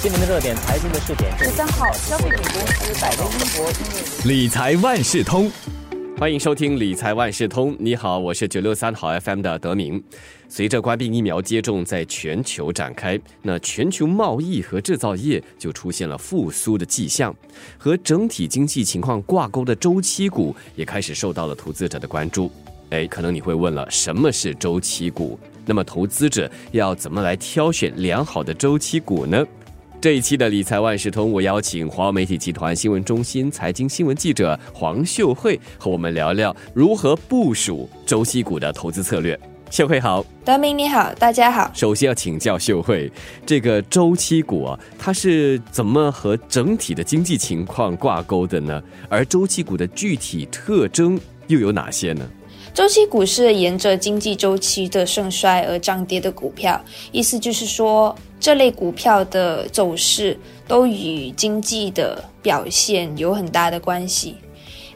新闻的热点，财经的热点。十三号，消费品公司百威英博因为理财万事通，欢迎收听理财万事通。你好，我是九六三好 FM 的德明。随着关闭疫苗接种在全球展开，那全球贸易和制造业就出现了复苏的迹象，和整体经济情况挂钩的周期股也开始受到了投资者的关注。哎，可能你会问了，什么是周期股？那么投资者要怎么来挑选良好的周期股呢？这一期的理财万事通，我邀请华为媒体集团新闻中心财经新闻记者黄秀慧和我们聊聊如何部署周期股的投资策略。秀慧好，德明你好，大家好。首先要请教秀慧，这个周期股啊，它是怎么和整体的经济情况挂钩的呢？而周期股的具体特征又有哪些呢？周期股是沿着经济周期的盛衰而涨跌的股票，意思就是说，这类股票的走势都与经济的表现有很大的关系。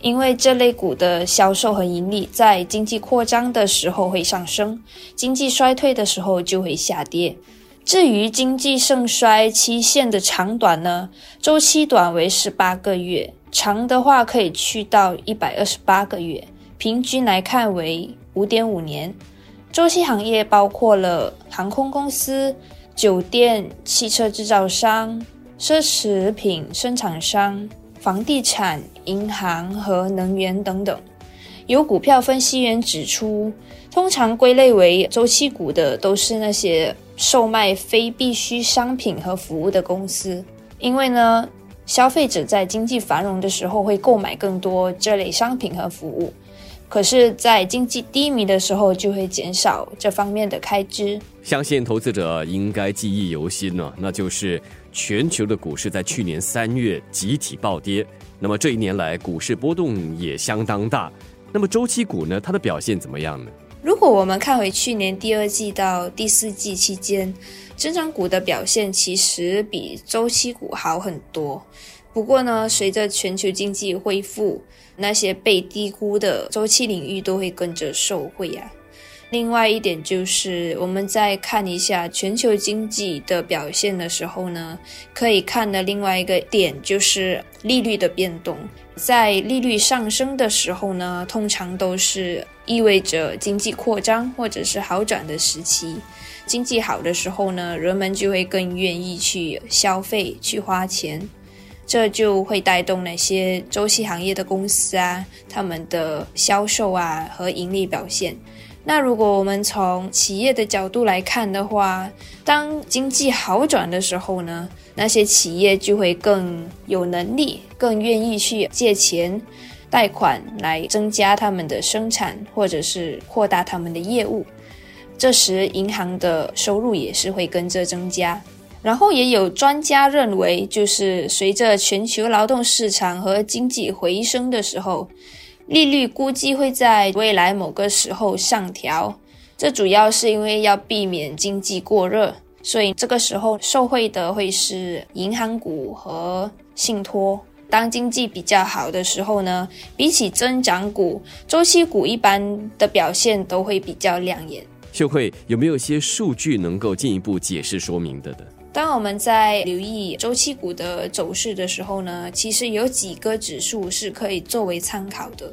因为这类股的销售和盈利在经济扩张的时候会上升，经济衰退的时候就会下跌。至于经济盛衰期限的长短呢？周期短为十八个月，长的话可以去到一百二十八个月。平均来看为五点五年。周期行业包括了航空公司、酒店、汽车制造商、奢侈品生产商、房地产、银行和能源等等。有股票分析员指出，通常归类为周期股的都是那些售卖非必需商品和服务的公司，因为呢，消费者在经济繁荣的时候会购买更多这类商品和服务。可是，在经济低迷的时候，就会减少这方面的开支。相信投资者应该记忆犹新呢，那就是全球的股市在去年三月集体暴跌。那么这一年来，股市波动也相当大。那么周期股呢，它的表现怎么样呢？如果我们看回去年第二季到第四季期间，增长股的表现其实比周期股好很多。不过呢，随着全球经济恢复，那些被低估的周期领域都会跟着受惠啊。另外一点就是，我们在看一下全球经济的表现的时候呢，可以看的另外一个点就是利率的变动。在利率上升的时候呢，通常都是意味着经济扩张或者是好转的时期。经济好的时候呢，人们就会更愿意去消费、去花钱。这就会带动那些周期行业的公司啊，他们的销售啊和盈利表现。那如果我们从企业的角度来看的话，当经济好转的时候呢，那些企业就会更有能力、更愿意去借钱、贷款来增加他们的生产或者是扩大他们的业务。这时，银行的收入也是会跟着增加。然后也有专家认为，就是随着全球劳动市场和经济回升的时候，利率估计会在未来某个时候上调。这主要是因为要避免经济过热，所以这个时候受惠的会是银行股和信托。当经济比较好的时候呢，比起增长股，周期股一般的表现都会比较亮眼。秀慧有没有些数据能够进一步解释说明的的？当我们在留意周期股的走势的时候呢，其实有几个指数是可以作为参考的。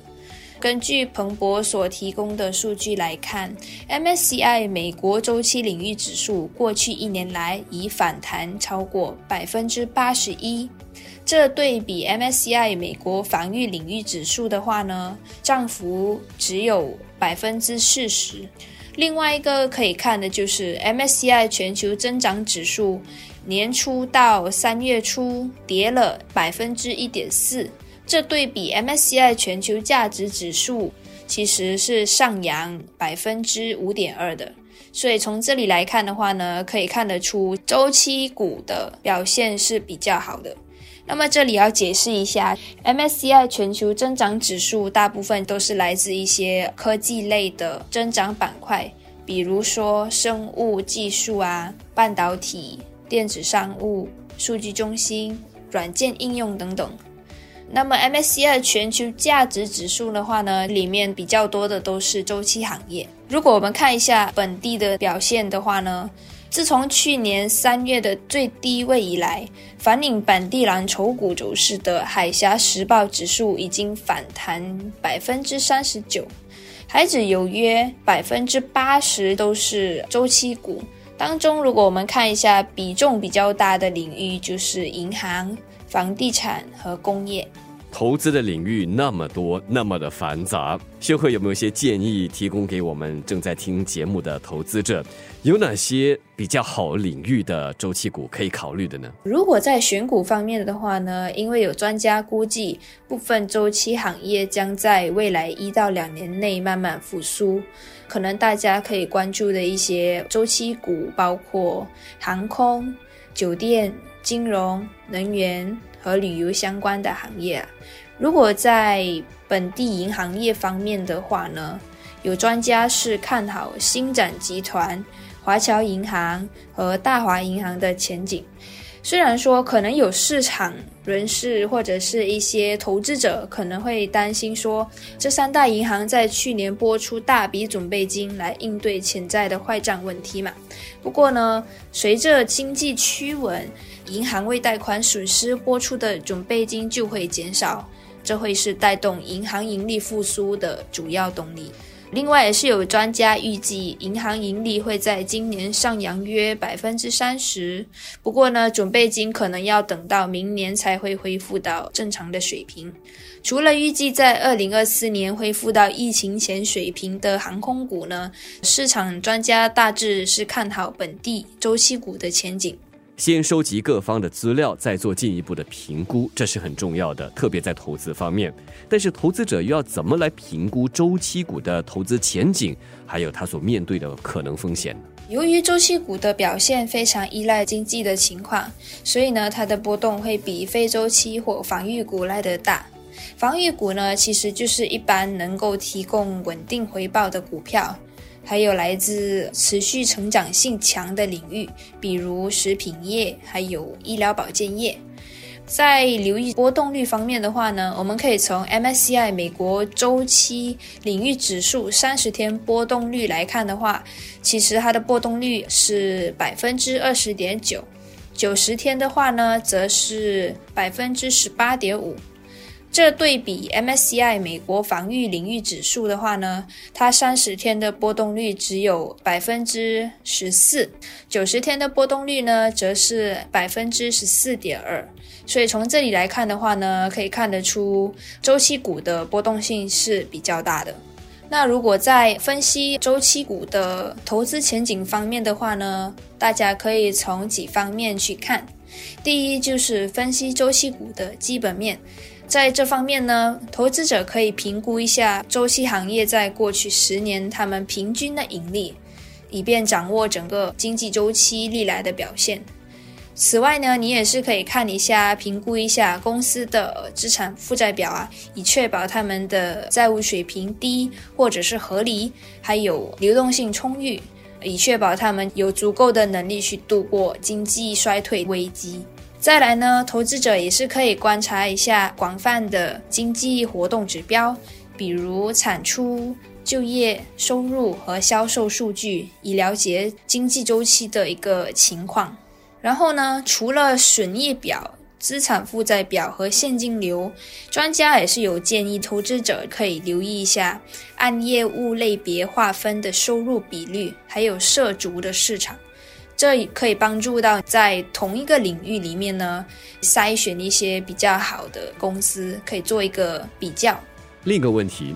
根据彭博所提供的数据来看，MSCI 美国周期领域指数过去一年来已反弹超过百分之八十一，这对比 MSCI 美国防御领域指数的话呢，涨幅只有百分之四十。另外一个可以看的就是 MSCI 全球增长指数，年初到三月初跌了百分之一点四，这对比 MSCI 全球价值指数其实是上扬百分之五点二的。所以从这里来看的话呢，可以看得出周期股的表现是比较好的。那么这里要解释一下，MSCI 全球增长指数大部分都是来自一些科技类的增长板块，比如说生物技术啊、半导体、电子商务、数据中心、软件应用等等。那么 MSCI 全球价值指数的话呢，里面比较多的都是周期行业。如果我们看一下本地的表现的话呢，自从去年三月的最低位以来，反映本地蓝筹股走势的海峡时报指数已经反弹百分之三十九，孩子有约百分之八十都是周期股。当中，如果我们看一下比重比较大的领域，就是银行、房地产和工业。投资的领域那么多，那么的繁杂，秀慧有没有一些建议提供给我们正在听节目的投资者？有哪些比较好领域的周期股可以考虑的呢？如果在选股方面的话呢，因为有专家估计，部分周期行业将在未来一到两年内慢慢复苏，可能大家可以关注的一些周期股包括航空、酒店、金融、能源。和旅游相关的行业啊，如果在本地银行业方面的话呢，有专家是看好新展集团、华侨银行和大华银行的前景。虽然说可能有市场人士或者是一些投资者可能会担心说，这三大银行在去年拨出大笔准备金来应对潜在的坏账问题嘛。不过呢，随着经济趋稳，银行为贷款损失拨出的准备金就会减少，这会是带动银行盈利复苏的主要动力。另外，也是有专家预计，银行盈利会在今年上扬约百分之三十。不过呢，准备金可能要等到明年才会恢复到正常的水平。除了预计在二零二四年恢复到疫情前水平的航空股呢，市场专家大致是看好本地周期股的前景。先收集各方的资料，再做进一步的评估，这是很重要的，特别在投资方面。但是，投资者又要怎么来评估周期股的投资前景，还有它所面对的可能风险？由于周期股的表现非常依赖经济的情况，所以呢，它的波动会比非周期或防御股来得大。防御股呢，其实就是一般能够提供稳定回报的股票。还有来自持续成长性强的领域，比如食品业，还有医疗保健业。在留意波动率方面的话呢，我们可以从 MSCI 美国周期领域指数三十天波动率来看的话，其实它的波动率是百分之二十点九，九十天的话呢，则是百分之十八点五。这对比 MSCI 美国防御领域指数的话呢，它三十天的波动率只有百分之十四，九十天的波动率呢则是百分之十四点二。所以从这里来看的话呢，可以看得出周期股的波动性是比较大的。那如果在分析周期股的投资前景方面的话呢，大家可以从几方面去看。第一就是分析周期股的基本面。在这方面呢，投资者可以评估一下周期行业在过去十年他们平均的盈利，以便掌握整个经济周期历来的表现。此外呢，你也是可以看一下、评估一下公司的资产负债表啊，以确保他们的债务水平低或者是合理，还有流动性充裕，以确保他们有足够的能力去度过经济衰退危机。再来呢，投资者也是可以观察一下广泛的经济活动指标，比如产出、就业、收入和销售数据，以了解经济周期的一个情况。然后呢，除了损益表、资产负债表和现金流，专家也是有建议投资者可以留意一下按业务类别划分的收入比率，还有涉足的市场。这可以帮助到在同一个领域里面呢，筛选一些比较好的公司，可以做一个比较。另一个问题，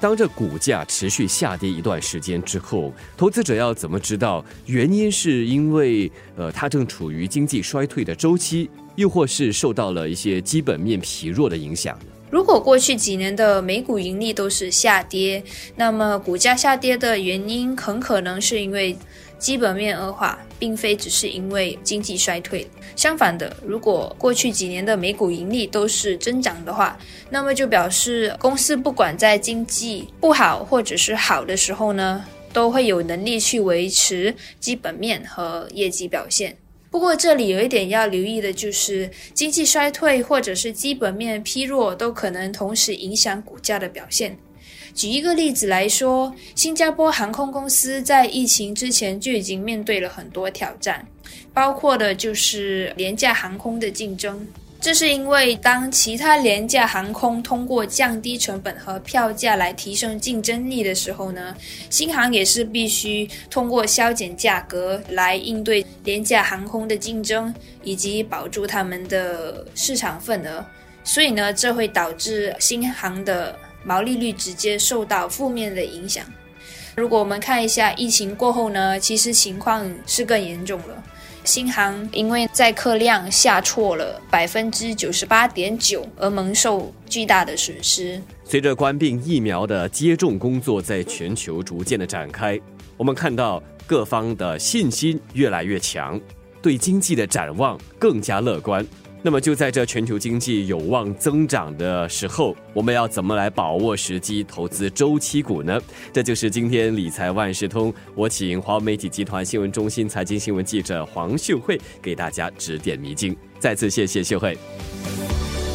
当这股价持续下跌一段时间之后，投资者要怎么知道原因是因为呃它正处于经济衰退的周期，又或是受到了一些基本面疲弱的影响？如果过去几年的美股盈利都是下跌，那么股价下跌的原因很可能是因为。基本面恶化，并非只是因为经济衰退。相反的，如果过去几年的美股盈利都是增长的话，那么就表示公司不管在经济不好或者是好的时候呢，都会有能力去维持基本面和业绩表现。不过这里有一点要留意的就是，经济衰退或者是基本面疲弱都可能同时影响股价的表现。举一个例子来说，新加坡航空公司在疫情之前就已经面对了很多挑战，包括的就是廉价航空的竞争。这是因为，当其他廉价航空通过降低成本和票价来提升竞争力的时候呢，新航也是必须通过削减价格来应对廉价航空的竞争，以及保住他们的市场份额。所以呢，这会导致新航的毛利率直接受到负面的影响。如果我们看一下疫情过后呢，其实情况是更严重了。新航因为载客量下挫了百分之九十八点九，而蒙受巨大的损失。随着官病疫苗的接种工作在全球逐渐的展开，我们看到各方的信心越来越强，对经济的展望更加乐观。那么就在这全球经济有望增长的时候，我们要怎么来把握时机投资周期股呢？这就是今天理财万事通，我请华为媒体集团新闻中心财经新闻记者黄秀慧给大家指点迷津。再次谢谢秀慧。